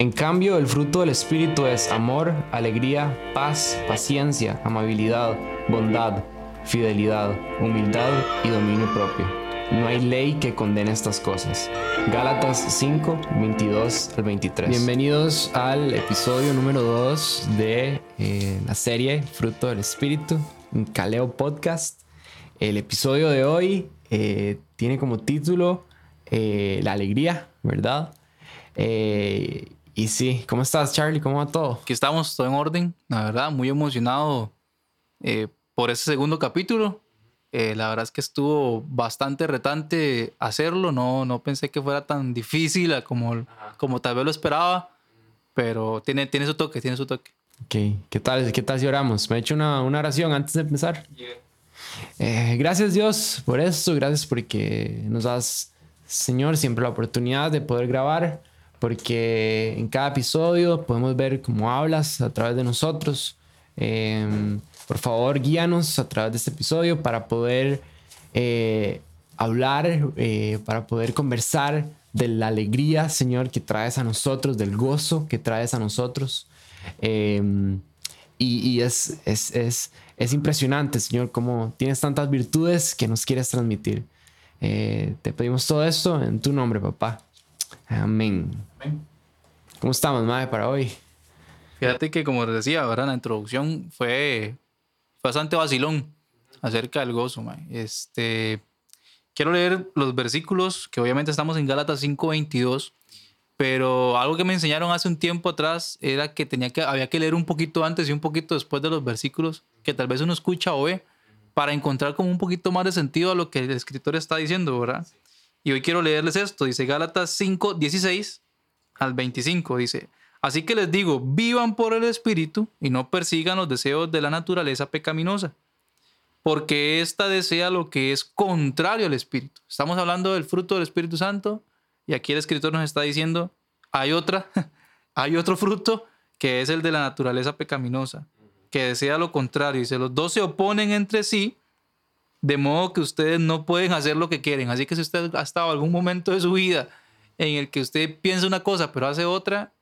En cambio, el fruto del Espíritu es amor, alegría, paz, paciencia, amabilidad, bondad, fidelidad, humildad y dominio propio. No hay ley que condene estas cosas. Gálatas 5, 22 al 23. Bienvenidos al episodio número 2 de eh, la serie Fruto del Espíritu, un Caleo Podcast. El episodio de hoy eh, tiene como título eh, La alegría, ¿verdad? Y sí, ¿cómo estás, Charlie? ¿Cómo va todo? Aquí estamos, todo en orden. La verdad, muy emocionado eh, por ese segundo capítulo. Eh, la verdad es que estuvo bastante retante hacerlo. No, no pensé que fuera tan difícil como, como tal vez lo esperaba. Pero tiene, tiene su toque, tiene su toque. Ok, ¿qué tal, qué tal si oramos? Me he hecho una, una oración antes de empezar. Eh, gracias Dios por esto, gracias porque nos das, Señor, siempre la oportunidad de poder grabar porque en cada episodio podemos ver cómo hablas a través de nosotros. Em, por favor, guíanos a través de este episodio para poder eh, hablar, eh, para poder conversar de la alegría, Señor, que traes a nosotros, del gozo que traes a nosotros. Em, y, es, es, es, es, impresionante, Señor, cómo tienes tantas virtudes que nos quieres transmitir. Eh, te pedimos todo esto en tu nombre, papá. Amén. ¿Cómo estamos, Mae, para hoy? Fíjate que, como les decía, ahora la introducción fue, bastante vacilón acerca del gozo, Mae. Este, quiero leer los versículos, que obviamente estamos en Gálatas 5.22, pero algo que me enseñaron hace un tiempo atrás era que, tenía que había que leer un poquito antes y un poquito después de los versículos, que tal vez uno escucha o ve, para encontrar como un poquito más de sentido a lo que el escritor está diciendo, ¿verdad? Y hoy quiero leerles esto. Dice Gálatas 5, 16 al 25. Dice, así que les digo, vivan por el Espíritu y no persigan los deseos de la naturaleza pecaminosa, porque ésta desea lo que es contrario al Espíritu. Estamos hablando del fruto del Espíritu Santo y aquí el escritor nos está diciendo, hay otra, hay otro fruto que es el de la naturaleza pecaminosa, que desea lo contrario. Dice, los dos se oponen entre sí de modo que ustedes no pueden hacer lo que quieren. Así que si usted ha estado algún momento de su vida en el que usted piensa una cosa pero hace otra,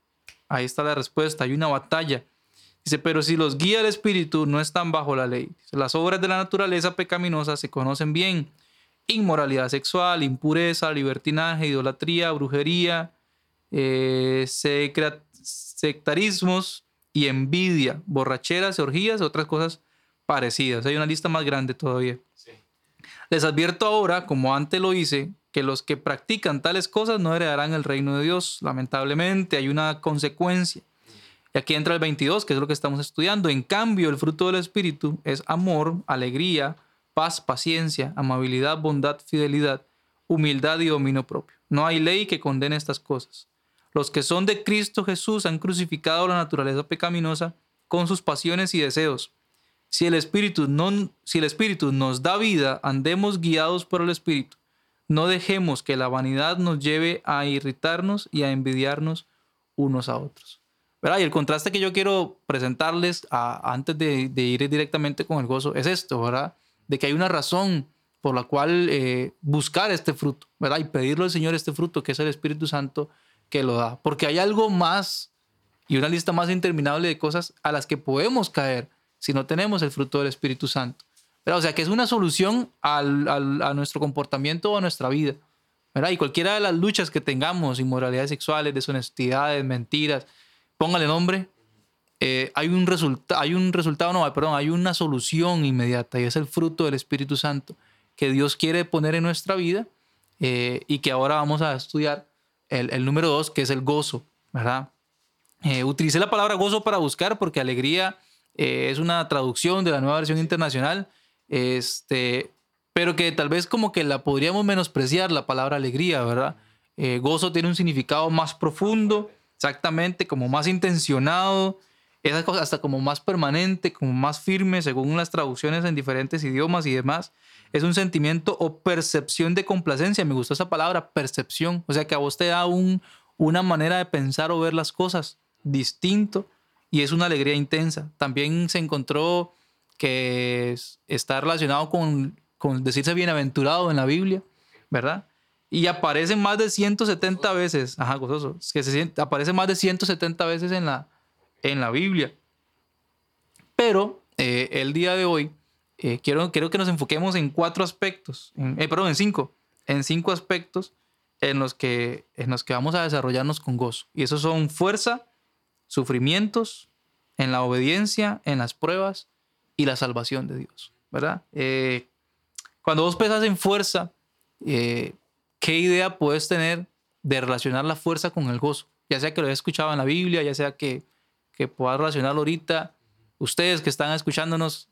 ahí está la respuesta. Hay una batalla. Dice, pero si los guía el Espíritu, no están bajo la ley. las obras de la naturaleza pecaminosa se conocen bien. Inmoralidad sexual, impureza, libertinaje, idolatría, brujería, eh, sectarismos y envidia, borracheras, orgías, otras cosas parecidas. Hay una lista más grande todavía. Les advierto ahora, como antes lo hice, que los que practican tales cosas no heredarán el reino de Dios. Lamentablemente hay una consecuencia. Y aquí entra el 22, que es lo que estamos estudiando. En cambio, el fruto del Espíritu es amor, alegría, paz, paciencia, amabilidad, bondad, fidelidad, humildad y dominio propio. No hay ley que condene estas cosas. Los que son de Cristo Jesús han crucificado la naturaleza pecaminosa con sus pasiones y deseos. Si el Espíritu, no, si el Espíritu nos da vida, andemos guiados por el Espíritu. No dejemos que la vanidad nos lleve a irritarnos y a envidiarnos unos a otros. ¿Verdad? Y el contraste que yo quiero presentarles antes de, ir directamente con el gozo es esto, ¿verdad? De que hay una razón por la cual eh, buscar este fruto, ¿verdad? Y pedirle al Señor este fruto, que es el Espíritu Santo que lo da. Porque hay algo más y una lista más interminable de cosas a las que podemos caer si no tenemos el fruto del Espíritu Santo. O sea, que es una solución a nuestro comportamiento o a nuestra vida. ¿verdad? Y cualquiera de las luchas que tengamos, inmoralidades sexuales, deshonestidades, mentiras, póngale nombre, eh, hay, un hay un resultado, no, perdón, hay una solución inmediata y es el fruto del Espíritu Santo que Dios quiere poner en nuestra vida eh, y que ahora vamos a estudiar el, número dos, que es el gozo, ¿verdad? Eh, utilicé la palabra gozo para buscar porque alegría eh, es una traducción de la nueva versión internacional, este, pero que tal vez como que la podríamos menospreciar la palabra alegría, ¿verdad? Eh, gozo tiene un significado más profundo, exactamente, como más intencionado, es hasta como más permanente, como más firme, según las traducciones en diferentes idiomas y demás. Es un sentimiento o percepción de complacencia. Me gustó esa palabra, percepción. O sea, que a vos te da un, una manera de pensar o ver las cosas distinto y es una alegría intensa. También se encontró que está relacionado con, con decirse bienaventurado en la Biblia, ¿verdad? Y aparece más de 170 veces, ajá, gozoso, que se, aparece más de 170 veces en la, en la Biblia. Pero eh, el día de hoy eh, quiero, quiero que nos enfoquemos en cuatro aspectos, eh, perdón, en cinco, en cinco aspectos en los, que, en los que vamos a desarrollarnos con gozo. Y esos son fuerza, sufrimientos, en la obediencia, en las pruebas y la salvación de Dios, ¿verdad? cuando vos pensás en fuerza, ¿qué idea puedes tener de relacionar la fuerza con el gozo? Ya sea que lo hayas escuchado en la Biblia, ya sea que, que puedas relacionarlo ahorita. Ustedes que están escuchándonos,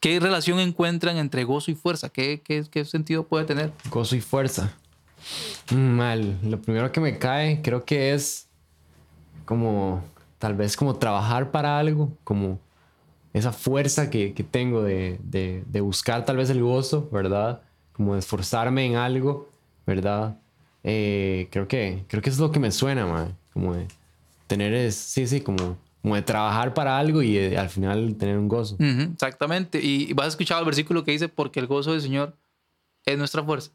¿qué relación encuentran entre gozo y fuerza? ¿Qué, qué, qué sentido puede tener? Gozo y fuerza. Mm, mal. Lo primero que me cae creo que es como, tal vez como trabajar para algo, como esa fuerza que, que tengo de, de, buscar tal vez el gozo, ¿verdad? Como esforzarme en algo ¿verdad? Eh, creo, que, creo que es lo que me suena, man. Como de tener, es, sí, sí, como, como de trabajar para algo y eh, al final tener un gozo. exactamente. Y, vas a escuchar el versículo que dice, porque el gozo del Señor es nuestra fuerza.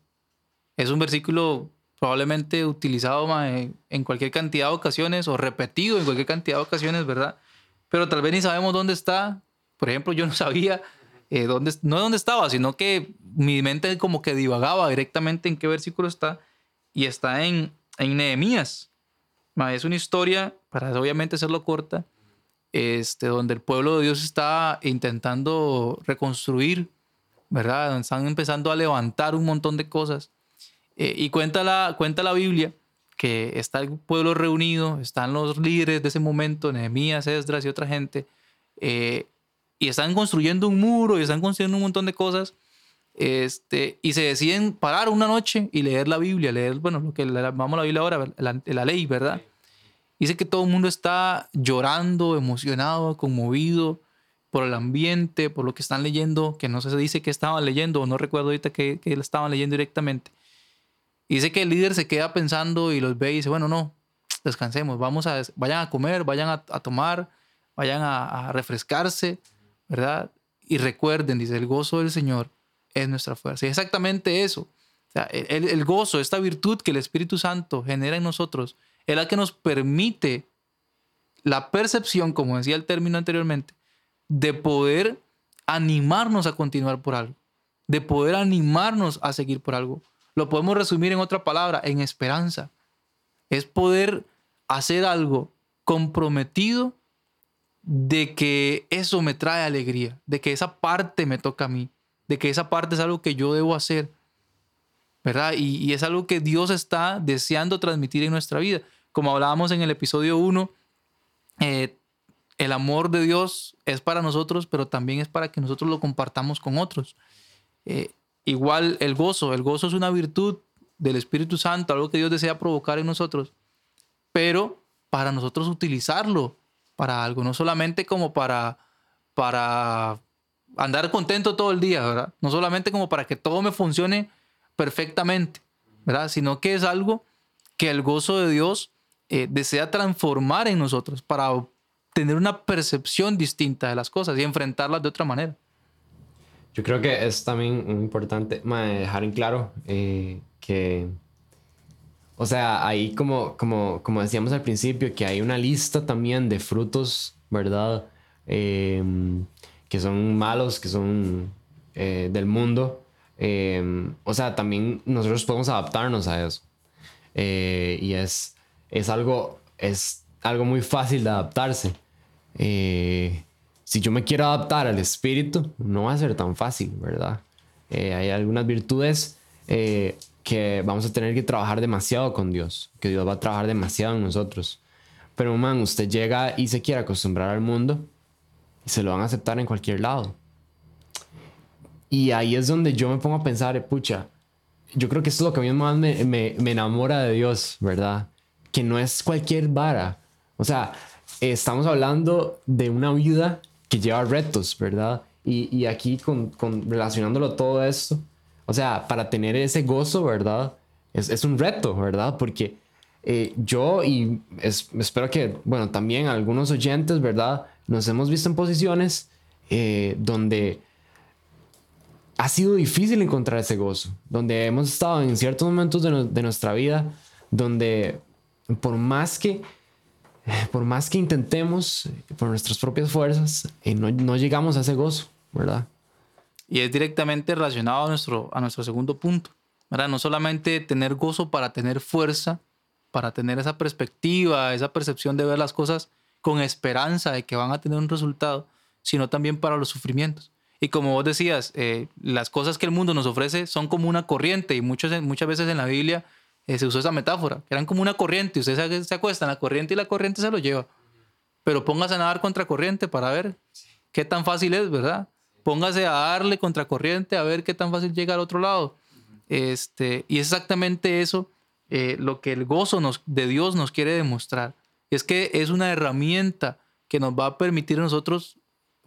Es un versículo probablemente utilizado en cualquier cantidad de ocasiones o repetido en cualquier cantidad de ocasiones, ¿verdad? Pero tal vez ni sabemos dónde está. Por ejemplo, yo no sabía eh, dónde, no dónde estaba, sino que mi mente como que divagaba directamente en qué versículo está y está en, en Nehemías. Es una historia, para obviamente hacerlo corta, este, donde el pueblo de Dios está intentando reconstruir, ¿verdad? Están empezando a levantar un montón de cosas. Eh, y cuenta la, cuenta la Biblia que está el pueblo reunido, están los líderes de ese momento, Nehemías, Esdras y otra gente, eh, y están construyendo un muro y están construyendo un montón de cosas. Este, y se deciden parar una noche y leer la Biblia, leer, bueno, lo que llamamos la Biblia ahora, la, la ley, ¿verdad? Dice que todo el mundo está llorando, emocionado, conmovido por el ambiente, por lo que están leyendo, que no se dice que estaban leyendo, o no recuerdo ahorita que, que estaban leyendo directamente. Y dice que el líder se queda pensando y los ve y dice, bueno, no, descansemos, vamos a, vayan a comer, vayan a, tomar, vayan a, refrescarse, ¿verdad? Y recuerden, dice, el gozo del Señor es nuestra fuerza. Y exactamente eso. el, gozo, esta virtud que el Espíritu Santo genera en nosotros, es la que nos permite la percepción, como decía el término anteriormente, de poder animarnos a continuar por algo, de poder animarnos a seguir por algo. Lo podemos resumir en otra palabra, en esperanza. Es poder hacer algo comprometido de que eso me trae alegría, de que esa parte me toca a mí, de que esa parte es algo que yo debo hacer, ¿verdad? Y, es algo que Dios está deseando transmitir en nuestra vida. Como hablábamos en el episodio 1, eh, el amor de Dios es para nosotros, pero también es para que nosotros lo compartamos con otros. Eh, igual el gozo, el gozo es una virtud del Espíritu Santo, algo que Dios desea provocar en nosotros, pero para nosotros utilizarlo para algo, no solamente como para, para andar contento todo el día, ¿verdad? No solamente como para que todo me funcione perfectamente, ¿verdad? Sino que es algo que el gozo de Dios eh, desea transformar en nosotros para tener una percepción distinta de las cosas y enfrentarlas de otra manera. Yo creo que es también importante dejar en claro eh, que o sea, ahí como, como, como decíamos al principio, que hay una lista también de frutos, ¿verdad? Em, que son malos, que son eh, del mundo. Em, o sea, también nosotros podemos adaptarnos a eso. Eh, y es, es, algo, es algo muy fácil de adaptarse. Eh, si yo me quiero adaptar al espíritu, no va a ser tan fácil, ¿verdad? hay algunas virtudes que vamos a tener que trabajar demasiado con Dios, que Dios va a trabajar demasiado en nosotros. Pero, man, usted llega y se quiere acostumbrar al mundo y se lo van a aceptar en cualquier lado. Y ahí es donde yo me pongo a pensar, pucha, yo creo que eso es lo que a mí más me, me, me enamora de Dios, ¿verdad? Que no es cualquier vara. O sea, estamos hablando de una vida que lleva retos, ¿verdad? Y, y aquí con, con relacionándolo todo esto, o sea, para tener ese gozo, ¿verdad? Es, es un reto, ¿verdad? Porque eh, yo y espero que, bueno, también algunos oyentes, ¿verdad? Nos hemos visto en posiciones eh, donde ha sido difícil encontrar ese gozo, donde hemos estado en ciertos momentos de, de nuestra vida, donde por más que por más que intentemos por nuestras propias fuerzas, eh, no, no, llegamos a ese gozo, ¿verdad? Y es directamente relacionado a nuestro, a nuestro segundo punto, ¿verdad? No solamente tener gozo para tener fuerza, para tener esa perspectiva, esa percepción de ver las cosas con esperanza de que van a tener un resultado, sino también para los sufrimientos. Y como vos decías, eh, las cosas que el mundo nos ofrece son como una corriente y muchas, muchas veces en la Biblia eh, se usó esa metáfora, eran como una corriente, usted se, se acuesta en la corriente y la corriente se lo lleva. Pero póngase a nadar contra corriente para ver qué tan fácil es, ¿verdad? Póngase a darle contra corriente a ver qué tan fácil llega al otro lado. Este, y es exactamente eso eh, lo que el gozo de Dios nos quiere demostrar. Es que es una herramienta que nos va a permitir a nosotros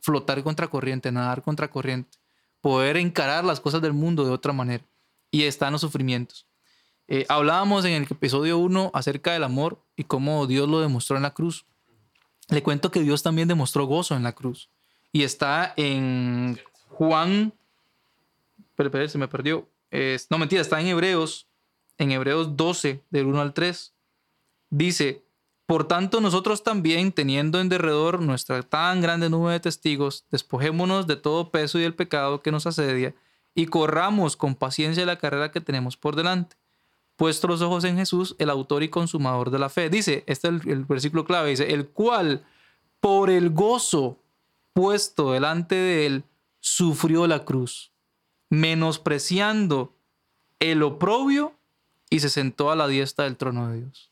flotar contra corriente, nadar contra corriente, poder encarar las cosas del mundo de otra manera. Y están los sufrimientos. Eh, hablábamos en el episodio 1 acerca del amor y cómo Dios lo demostró en la cruz. Le cuento que Dios también demostró gozo en la cruz. Y está en Juan. Pero, se me perdió. no, mentira, está en Hebreos. En Hebreos 12, del 1 al 3. Dice: por tanto, nosotros también, teniendo en derredor nuestra tan grande nube de testigos, despojémonos de todo peso y del pecado que nos asedia, y corramos con paciencia la carrera que tenemos por delante. Puesto los ojos en Jesús, el autor y consumador de la fe. Dice, este es el, versículo clave, dice, el cual, por el gozo puesto delante de él, sufrió la cruz, menospreciando el oprobio y se sentó a la diestra del trono de Dios.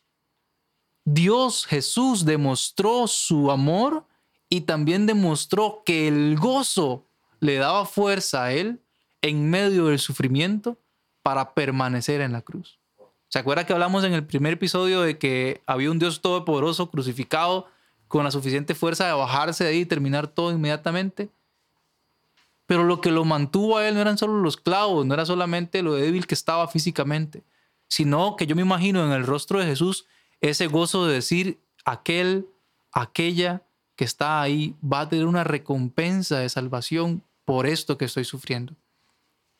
Dios Jesús demostró su amor y también demostró que el gozo le daba fuerza a él en medio del sufrimiento para permanecer en la cruz. ¿Se acuerda que hablamos en el primer episodio de que había un Dios todopoderoso crucificado con la suficiente fuerza de bajarse de ahí y terminar todo inmediatamente? Pero lo que lo mantuvo a él no eran solo los clavos, no era solamente lo débil que estaba físicamente, sino que yo me imagino en el rostro de Jesús ese gozo de decir, aquel, aquella que está ahí va a tener una recompensa de salvación por esto que estoy sufriendo,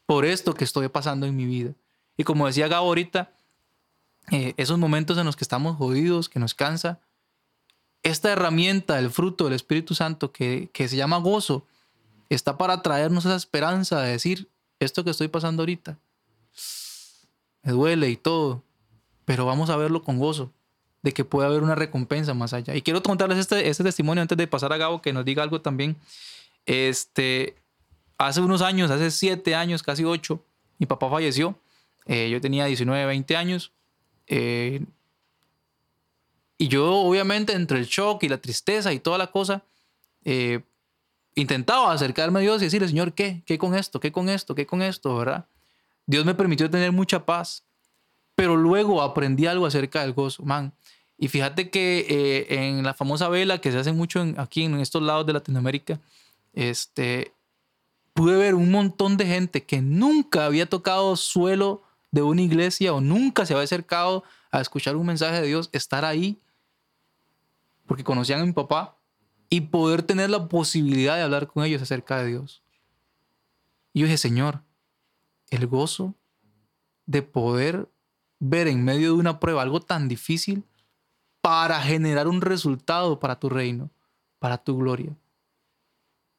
por esto que estoy pasando en mi vida. Y como decía Gabo ahorita, eh, esos momentos en los que estamos jodidos, que nos cansa, esta herramienta, el fruto del Espíritu Santo que, que se llama gozo, está para traernos esa esperanza de decir, esto que estoy pasando ahorita, me duele y todo, pero vamos a verlo con gozo de que puede haber una recompensa más allá. Y quiero contarles este, este testimonio antes de pasar a Gabo, que nos diga algo también. Este, hace unos años, hace siete años, casi ocho, mi papá falleció. Eh, yo tenía 19, 20 años. Eh, y yo, obviamente, entre el shock y la tristeza y toda la cosa, eh, intentaba acercarme a Dios y decirle, Señor, ¿qué? ¿Qué con esto? ¿Qué con esto? ¿Qué con esto? ¿Verdad? Dios me permitió tener mucha paz. Pero luego aprendí algo acerca del gozo, man. Y fíjate que eh, en la famosa vela que se hace mucho aquí en estos lados de Latinoamérica, este, pude ver un montón de gente que nunca había tocado suelo de una iglesia o nunca se había acercado a escuchar un mensaje de Dios, estar ahí porque conocían a mi papá y poder tener la posibilidad de hablar con ellos acerca de Dios. Y yo dije, Señor, el gozo de poder ver en medio de una prueba algo tan difícil para generar un resultado para tu reino, para tu gloria.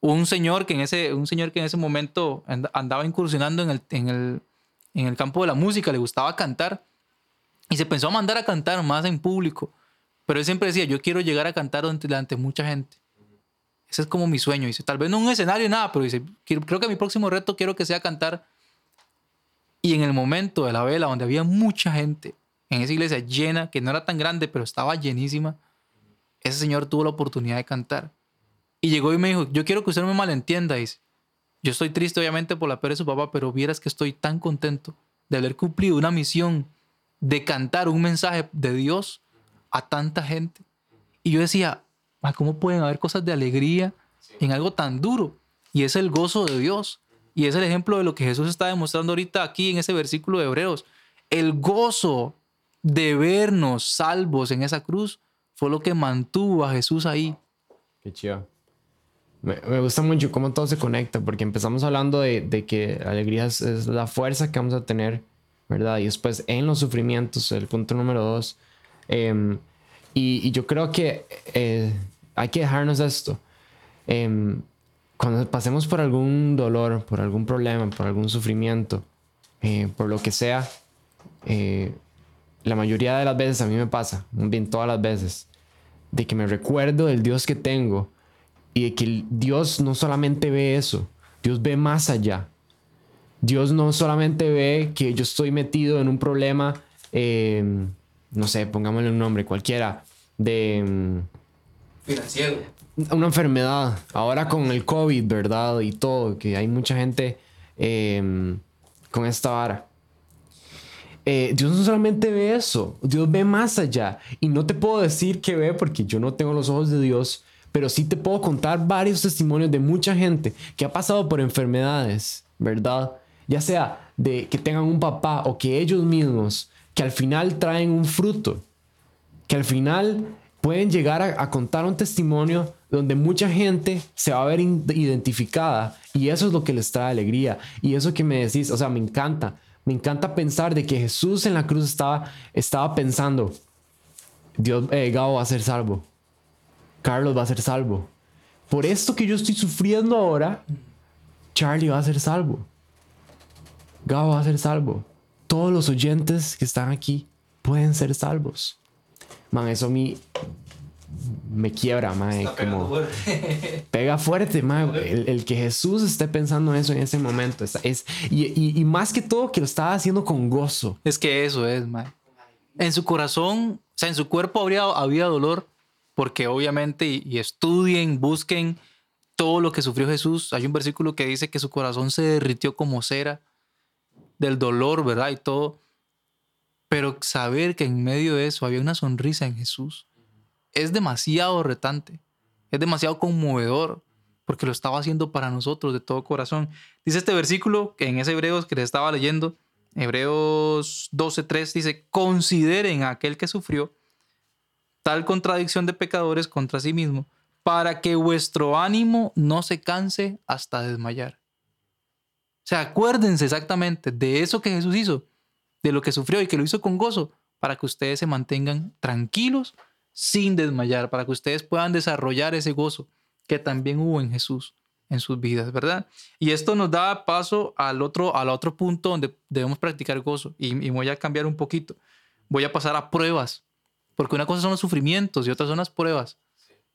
Un señor que en ese, un señor que en ese momento andaba incursionando en el, en, el, en el campo de la música, le gustaba cantar y se pensó a mandar a cantar más en público. Pero él siempre decía, yo quiero llegar a cantar delante de mucha gente. Ese es como mi sueño. Dice, tal vez no un escenario, nada, pero dice, creo que mi próximo reto quiero que sea cantar y en el momento de la vela, donde había mucha gente, en esa iglesia llena, que no era tan grande, pero estaba llenísima, ese señor tuvo la oportunidad de cantar. Y llegó y me dijo, yo quiero que usted no me malentienda, dice. Yo estoy triste obviamente por la pérdida de su papá, pero vieras que estoy tan contento de haber cumplido una misión de cantar un mensaje de Dios a tanta gente. Y yo decía, ¿cómo pueden haber cosas de alegría en algo tan duro? Y es el gozo de Dios. Y es el ejemplo de lo que Jesús está demostrando ahorita aquí en ese versículo de Hebreos. El gozo de vernos salvos en esa cruz fue lo que mantuvo a Jesús ahí. Qué chido. Me, gusta mucho cómo todo se conecta, porque empezamos hablando de, de que alegría es, la fuerza que vamos a tener, ¿verdad? Y después en los sufrimientos, el punto número dos. Em, y, yo creo que eh, hay que dejarnos esto. Em, cuando pasemos por algún dolor, por algún problema, por algún sufrimiento, eh, por lo que sea, eh, la mayoría de las veces a mí me pasa, bien todas las veces, de que me recuerdo del Dios que tengo y de que Dios no solamente ve eso, Dios ve más allá. Dios no solamente ve que yo estoy metido en un problema, em, no sé, pongámosle un nombre cualquiera, de... Em, Financiero. Una enfermedad. Ahora con el COVID, ¿verdad? Y todo, que hay mucha gente em, con esta vara. Eh, Dios no solamente ve eso, Dios ve más allá. Y no te puedo decir que ve porque yo no tengo los ojos de Dios, pero sí te puedo contar varios testimonios de mucha gente que ha pasado por enfermedades, ¿verdad? Ya sea de que tengan un papá o que ellos mismos, que al final traen un fruto, que al final pueden llegar a, contar un testimonio donde mucha gente se va a ver identificada y eso es lo que les trae alegría. Y eso que me decís, o sea, me encanta, me encanta pensar de que Jesús en la cruz estaba, pensando, Dios, eh, Gabo va a ser salvo. Carlos va a ser salvo. Por esto que yo estoy sufriendo ahora, Charlie va a ser salvo. Gabo va a ser salvo. Todos los oyentes que están aquí pueden ser salvos. Man, eso a mí me quiebra, man. como fuerte. pega fuerte, man. El, que Jesús esté pensando eso en ese momento. Es, y, más que todo que lo estaba haciendo con gozo. Es que eso es, man. En su corazón, o sea, en su cuerpo habría, había dolor, porque obviamente, y, estudien, busquen todo lo que sufrió Jesús. Hay un versículo que dice que su corazón se derritió como cera del dolor, ¿verdad? Y todo. Pero saber que en medio de eso había una sonrisa en Jesús es demasiado retante, es demasiado conmovedor, porque lo estaba haciendo para nosotros de todo corazón. Dice este versículo que en ese Hebreos que les estaba leyendo, Hebreos 12:3 dice, consideren a aquel que sufrió tal contradicción de pecadores contra sí mismo, para que vuestro ánimo no se canse hasta desmayar. O sea, acuérdense exactamente de eso que Jesús hizo, de lo que sufrió y que lo hizo con gozo, para que ustedes se mantengan tranquilos sin desmayar, para que ustedes puedan desarrollar ese gozo que también hubo en Jesús en sus vidas, ¿verdad? Y esto nos da paso al otro, al otro punto donde debemos practicar gozo. Y, y voy a cambiar un poquito. Voy a pasar a pruebas. Porque una cosa son los sufrimientos y otra son las pruebas,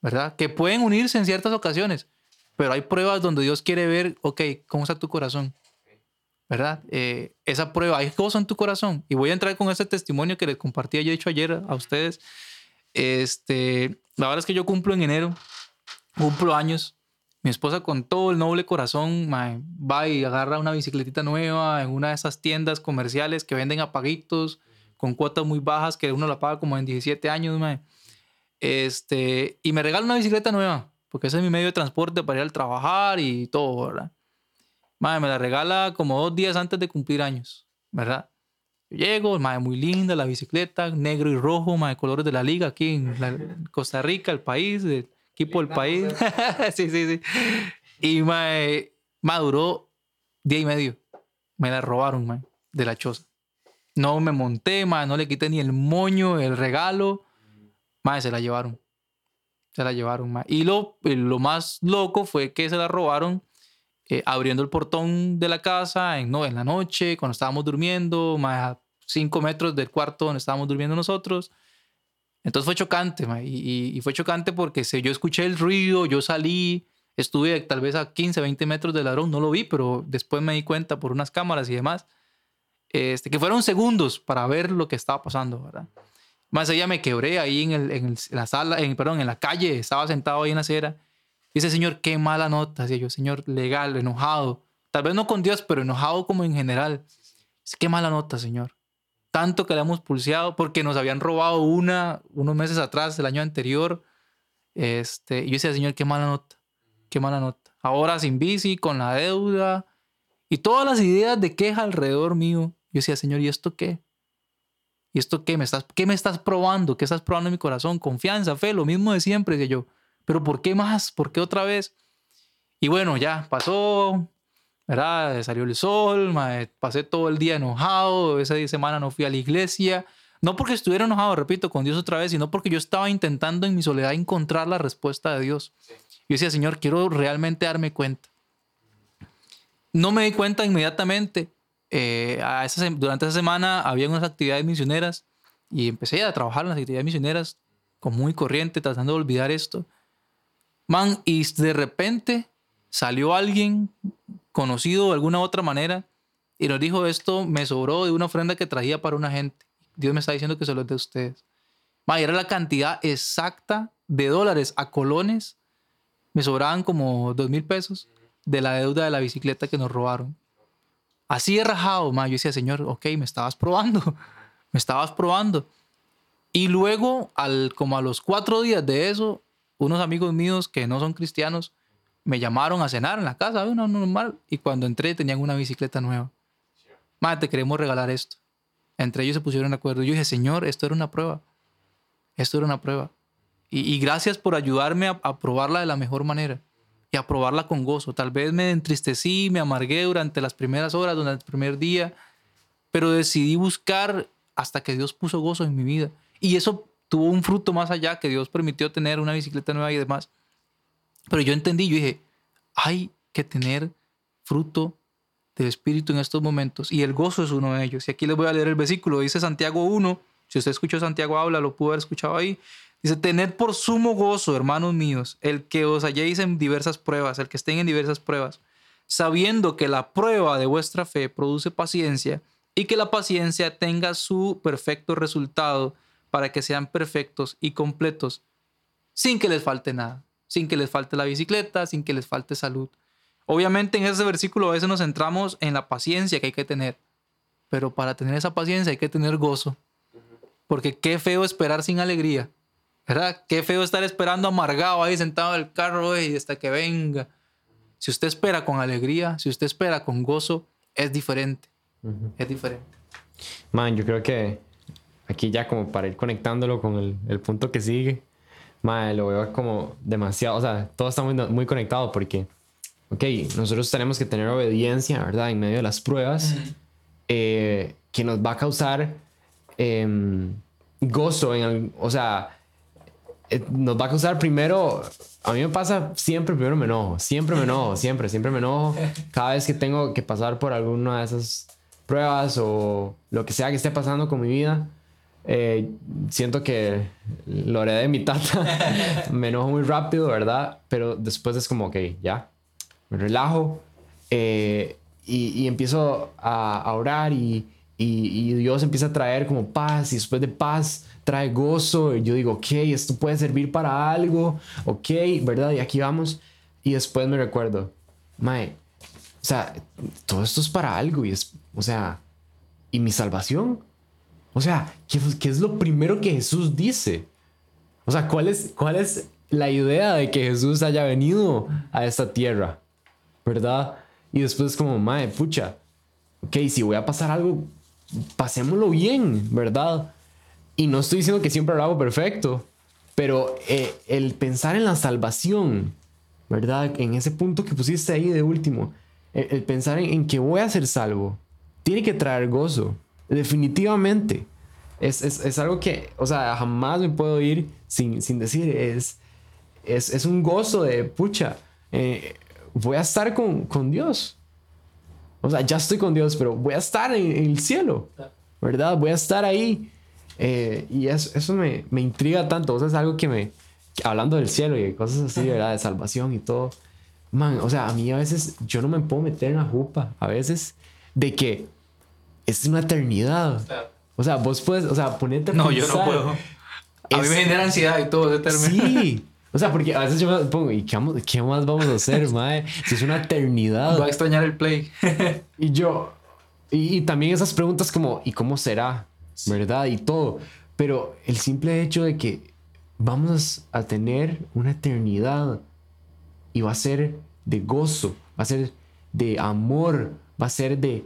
¿verdad? Que pueden unirse en ciertas ocasiones, pero hay pruebas donde Dios quiere ver, ok, ¿cómo está tu corazón? ¿Verdad? Eh, esa prueba, hay cosas en tu corazón. Y voy a entrar con ese testimonio que les compartí, yo he dicho ayer a ustedes. Este, la verdad es que yo cumplo en enero, cumplo años. Mi esposa con todo el noble corazón va y agarra una bicicletita nueva en una de esas tiendas comerciales que venden apaguitos con cuotas muy bajas que uno la paga como en 17 años, Este, y me regala una bicicleta nueva, porque ese es mi medio de transporte para ir al trabajar y todo, ¿verdad? me la regala como dos días antes de cumplir años, ¿verdad? llego, madre, muy linda la bicicleta, negro y rojo, madre, colores de la liga aquí en Costa Rica, el país, el equipo del país. sí, sí, sí. Y madre, duró día y medio. Me la robaron, madre, de la choza. No me monté, madre, no le quité ni el moño, el regalo. Madre, se la llevaron. Se la llevaron, madre. Y lo, lo más loco fue que se la robaron eh, abriendo el portón de la casa en, no, en la noche, cuando estábamos durmiendo, más a cinco metros del cuarto donde estábamos durmiendo nosotros. Entonces fue chocante, y, y, fue chocante porque se, yo escuché el ruido, yo salí, estuve tal vez a 15, 20 metros del ladrón, no lo vi, pero después me di cuenta por unas cámaras y demás, este, que fueron segundos para ver lo que estaba pasando, ¿verdad? Más allá me quebré ahí en, el, en la sala, en, perdón, en la calle, estaba sentado ahí en la acera Dice, Señor, qué mala nota. Decía yo, Señor, legal, enojado. Tal vez no con Dios, pero enojado como en general. Dice, qué mala nota, Señor. Tanto que le hemos pulseado porque nos habían robado una unos meses atrás, el año anterior. Este, y yo decía, Señor, qué mala nota. Qué mala nota. Ahora sin bici, con la deuda y todas las ideas de queja alrededor mío. Yo decía, Señor, ¿y esto qué? ¿Y esto qué? ¿Me estás, ¿Qué me estás probando? ¿Qué estás probando en mi corazón? Confianza, fe, lo mismo de siempre, decía yo pero ¿por qué más? ¿Por qué otra vez? Y bueno, ya pasó, ¿verdad? Salió el sol, pasé todo el día enojado, esa semana no fui a la iglesia. No porque estuviera enojado, repito, con Dios otra vez, sino porque yo estaba intentando en mi soledad encontrar la respuesta de Dios. Yo decía, Señor, quiero realmente darme cuenta. No me di cuenta inmediatamente. Eh, a durante esa semana había unas actividades misioneras y empecé a trabajar en las actividades misioneras como muy corriente, tratando de olvidar esto. Man, y de repente salió alguien conocido de alguna otra manera y nos dijo esto me sobró de una ofrenda que traía para una gente. Dios me está diciendo que se lo es de ustedes. Man, era la cantidad exacta de dólares a colones. Me sobraban como dos mil pesos de la deuda de la bicicleta que nos robaron. Así de rajado, man. Yo decía, Señor, ok, me estabas probando. me estabas probando. Y luego, al, como a los cuatro días de eso, unos amigos míos que no son cristianos me llamaron a cenar en la casa, una normal, y cuando entré tenían una bicicleta nueva. Madre, te queremos regalar esto. Entre ellos se pusieron de acuerdo. Yo dije, Señor, esto era una prueba. Esto era una prueba. Y, gracias por ayudarme a, a, probarla de la mejor manera y a probarla con gozo. Tal vez me entristecí, me amargué durante las primeras horas, durante el primer día, pero decidí buscar hasta que Dios puso gozo en mi vida. Y eso tuvo un fruto más allá, que Dios permitió tener una bicicleta nueva y demás. Pero yo entendí, yo dije, hay que tener fruto del Espíritu en estos momentos y el gozo es uno de ellos. Y aquí les voy a leer el versículo, dice Santiago 1, si usted escuchó Santiago habla, lo pudo haber escuchado ahí. Dice, tened por sumo gozo, hermanos míos, el que os halléis en diversas pruebas, el que estén en diversas pruebas, sabiendo que la prueba de vuestra fe produce paciencia y que la paciencia tenga su perfecto resultado para que sean perfectos y completos, sin que les falte nada, sin que les falte la bicicleta, sin que les falte salud. Obviamente en ese versículo a veces nos centramos en la paciencia que hay que tener, pero para tener esa paciencia hay que tener gozo, porque qué feo esperar sin alegría, ¿verdad? Qué feo estar esperando amargado ahí sentado en el carro y hasta que venga. Si usted espera con alegría, si usted espera con gozo, es diferente, es diferente. Man, yo creo que aquí ya como para ir conectándolo con el, el punto que sigue, madre, lo veo como demasiado, o sea, todo está muy, muy conectado porque, ok, nosotros tenemos que tener obediencia, ¿verdad? En medio de las pruebas, eh, que nos va a causar em, gozo, en el, o sea, eh, nos va a causar primero, a mí me pasa siempre, primero me enojo, siempre me enojo, siempre, siempre me enojo, cada vez que tengo que pasar por alguna de esas pruebas o lo que sea que esté pasando con mi vida eh, siento que lo haré de mi tata. me enojo muy rápido, ¿verdad? Pero después es como, ok, ya, me relajo eh, y, empiezo a, orar y, y, Dios empieza a traer como paz y después de paz trae gozo y yo digo, ok, esto puede servir para algo, ok, ¿verdad? Y aquí vamos. Y después me recuerdo, Mae, o sea, todo esto es para algo y es, o sea, ¿y mi salvación? O sea, ¿qué, es lo primero que Jesús dice? O sea, ¿cuál es, ¿cuál es la idea de que Jesús haya venido a esta tierra? ¿Verdad? Y después como, madre, pucha, ok, si voy a pasar algo, pasémoslo bien, ¿verdad? Y no estoy diciendo que siempre lo hago perfecto, pero eh, el pensar en la salvación, ¿verdad? En ese punto que pusiste ahí de último, el, pensar en, en, que voy a ser salvo, tiene que traer gozo. Definitivamente. Es, es, es, algo que, o sea, jamás me puedo ir sin, sin decir. Es, es, es, un gozo de, pucha, eh, voy a estar con, con, Dios. O sea, ya estoy con Dios, pero voy a estar en, el cielo, ¿verdad? Voy a estar ahí. Eh, y eso, eso me, me, intriga tanto. O sea, es algo que me, hablando del cielo y de cosas así, ¿verdad? De salvación y todo. Man, o sea, a mí a veces yo no me puedo meter en la jupa. A veces de que es una eternidad. O sea, vos puedes, o sea, ponete a No, yo no puedo. A mí me genera ansiedad y todo ese. Sí. O sea, porque a veces yo me pongo, ¿y qué, qué más vamos a hacer, mae? Si es una eternidad. Voy a extrañar el play. y yo, y, también esas preguntas como, ¿y cómo será? ¿Verdad? Y todo. Pero el simple hecho de que vamos a tener una eternidad y va a ser de gozo, va a ser de amor, va a ser de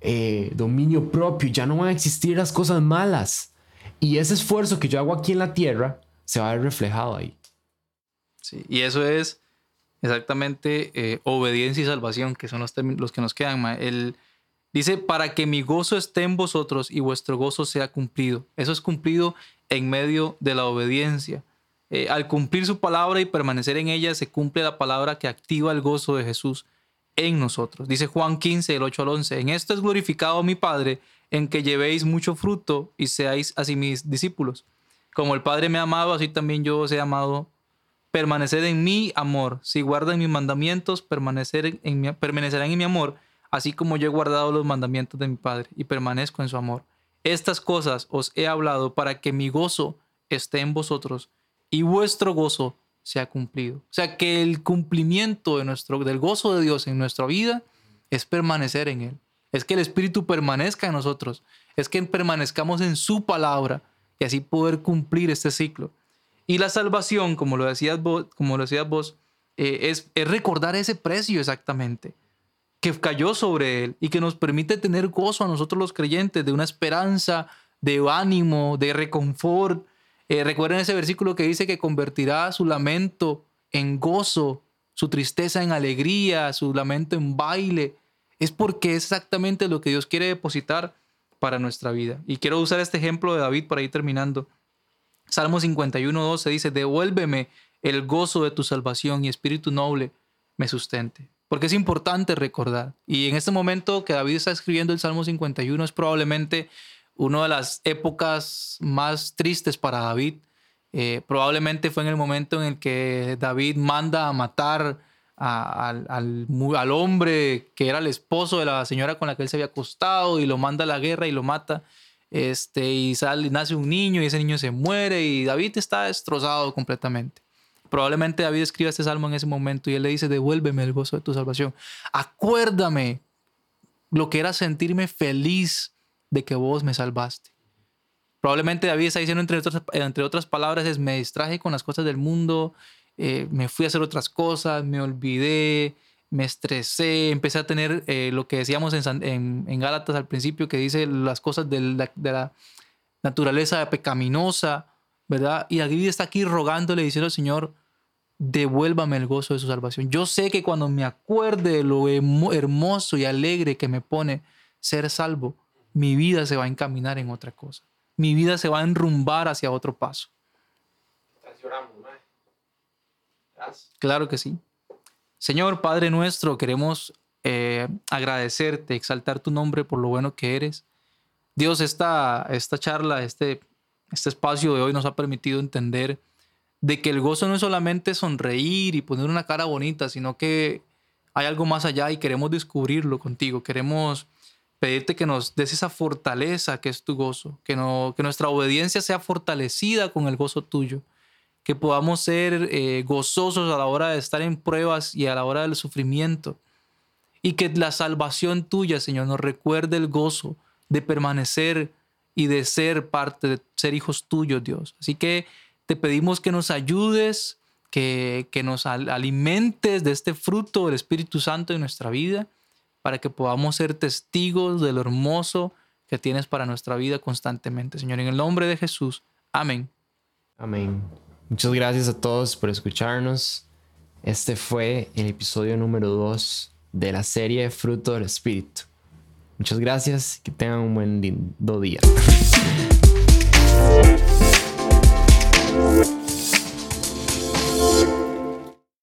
eh, dominio propio, ya no van a existir las cosas malas. Y ese esfuerzo que yo hago aquí en la tierra se va a ver reflejado ahí. Sí, y eso es, exactamente eh, obediencia y salvación, que son los, los que nos quedan. El, dice, para que mi gozo esté en vosotros y vuestro gozo sea cumplido. Eso es cumplido en medio de la obediencia. Eh, al cumplir su palabra y permanecer en ella, se cumple la palabra que activa el gozo de Jesús en nosotros. Dice Juan 15, el 8 al 11, en esto es glorificado mi Padre, en que llevéis mucho fruto y seáis así mis discípulos. Como el Padre me ha amado, así también yo os he amado. Permaneced en mi amor. Si guardan mis mandamientos, permanecer permanecerán en mi amor, así como yo he guardado los mandamientos de mi Padre y permanezco en su amor. Estas cosas os he hablado para que mi gozo esté en vosotros y vuestro gozo sea cumplido. O sea, que el cumplimiento de nuestro, del gozo de Dios en nuestra vida es permanecer en Él. Es que el Espíritu permanezca en nosotros. Es que permanezcamos en su palabra y así poder cumplir este ciclo. Y la salvación, como lo decías vos, como lo decías vos eh, es, es recordar ese precio exactamente que cayó sobre Él y que nos permite tener gozo a nosotros los creyentes de una esperanza, de ánimo, de reconfort, eh, recuerden ese versículo que dice que convertirá su lamento en gozo, su tristeza en alegría, su lamento en baile. Es porque es exactamente lo que Dios quiere depositar para nuestra vida. Y quiero usar este ejemplo de David para ir terminando. Salmo 51, se dice, devuélveme el gozo de tu salvación y espíritu noble me sustente. Porque es importante recordar. Y en este momento que David está escribiendo el Salmo 51 es probablemente una de las épocas más tristes para David. Eh, probablemente fue en el momento en el que David manda a matar al, al, hombre que era el esposo de la señora con la que él se había acostado y lo manda a la guerra y lo mata. Este, y sale, nace un niño y ese niño se muere y David está destrozado completamente. Probablemente David escribe este salmo en ese momento y él le dice, devuélveme el gozo de tu salvación. Acuérdame lo que era sentirme feliz de que vos me salvaste. Probablemente David está diciendo, entre otras, entre otras palabras, es me distraje con las cosas del mundo, eh, me fui a hacer otras cosas, me olvidé, me estresé, empecé a tener eh, lo que decíamos en, en, Gálatas al principio, que dice las cosas de la, de la naturaleza pecaminosa, ¿verdad? Y David está aquí rogándole, diciendo al Señor, devuélvame el gozo de su salvación. Yo sé que cuando me acuerde de lo hermoso y alegre que me pone ser salvo, mi vida se va a encaminar en otra cosa. Mi vida se va a enrumbar hacia otro paso. Claro que sí. Señor Padre nuestro, queremos eh, agradecerte, exaltar tu nombre por lo bueno que eres. Dios, esta, esta charla, este, este espacio de hoy nos ha permitido entender de que el gozo no es solamente sonreír y poner una cara bonita, sino que hay algo más allá y queremos descubrirlo contigo. Queremos pedirte que nos des esa fortaleza que es tu gozo, que, no, que nuestra obediencia sea fortalecida con el gozo tuyo, que podamos ser eh, gozosos a la hora de estar en pruebas y a la hora del sufrimiento, y que la salvación tuya, Señor, nos recuerde el gozo de permanecer y de ser parte, de ser hijos tuyos, Dios. Así que te pedimos que nos ayudes, que, que nos alimentes de este fruto del Espíritu Santo en nuestra vida para que podamos ser testigos de lo hermoso que tienes para nuestra vida constantemente. Señor, en el nombre de Jesús. Amén. Amén. Muchas gracias a todos por escucharnos. Este fue el episodio número 2 de la serie Fruto del Espíritu. Muchas gracias, que tengan un buen lindo día. Thank you.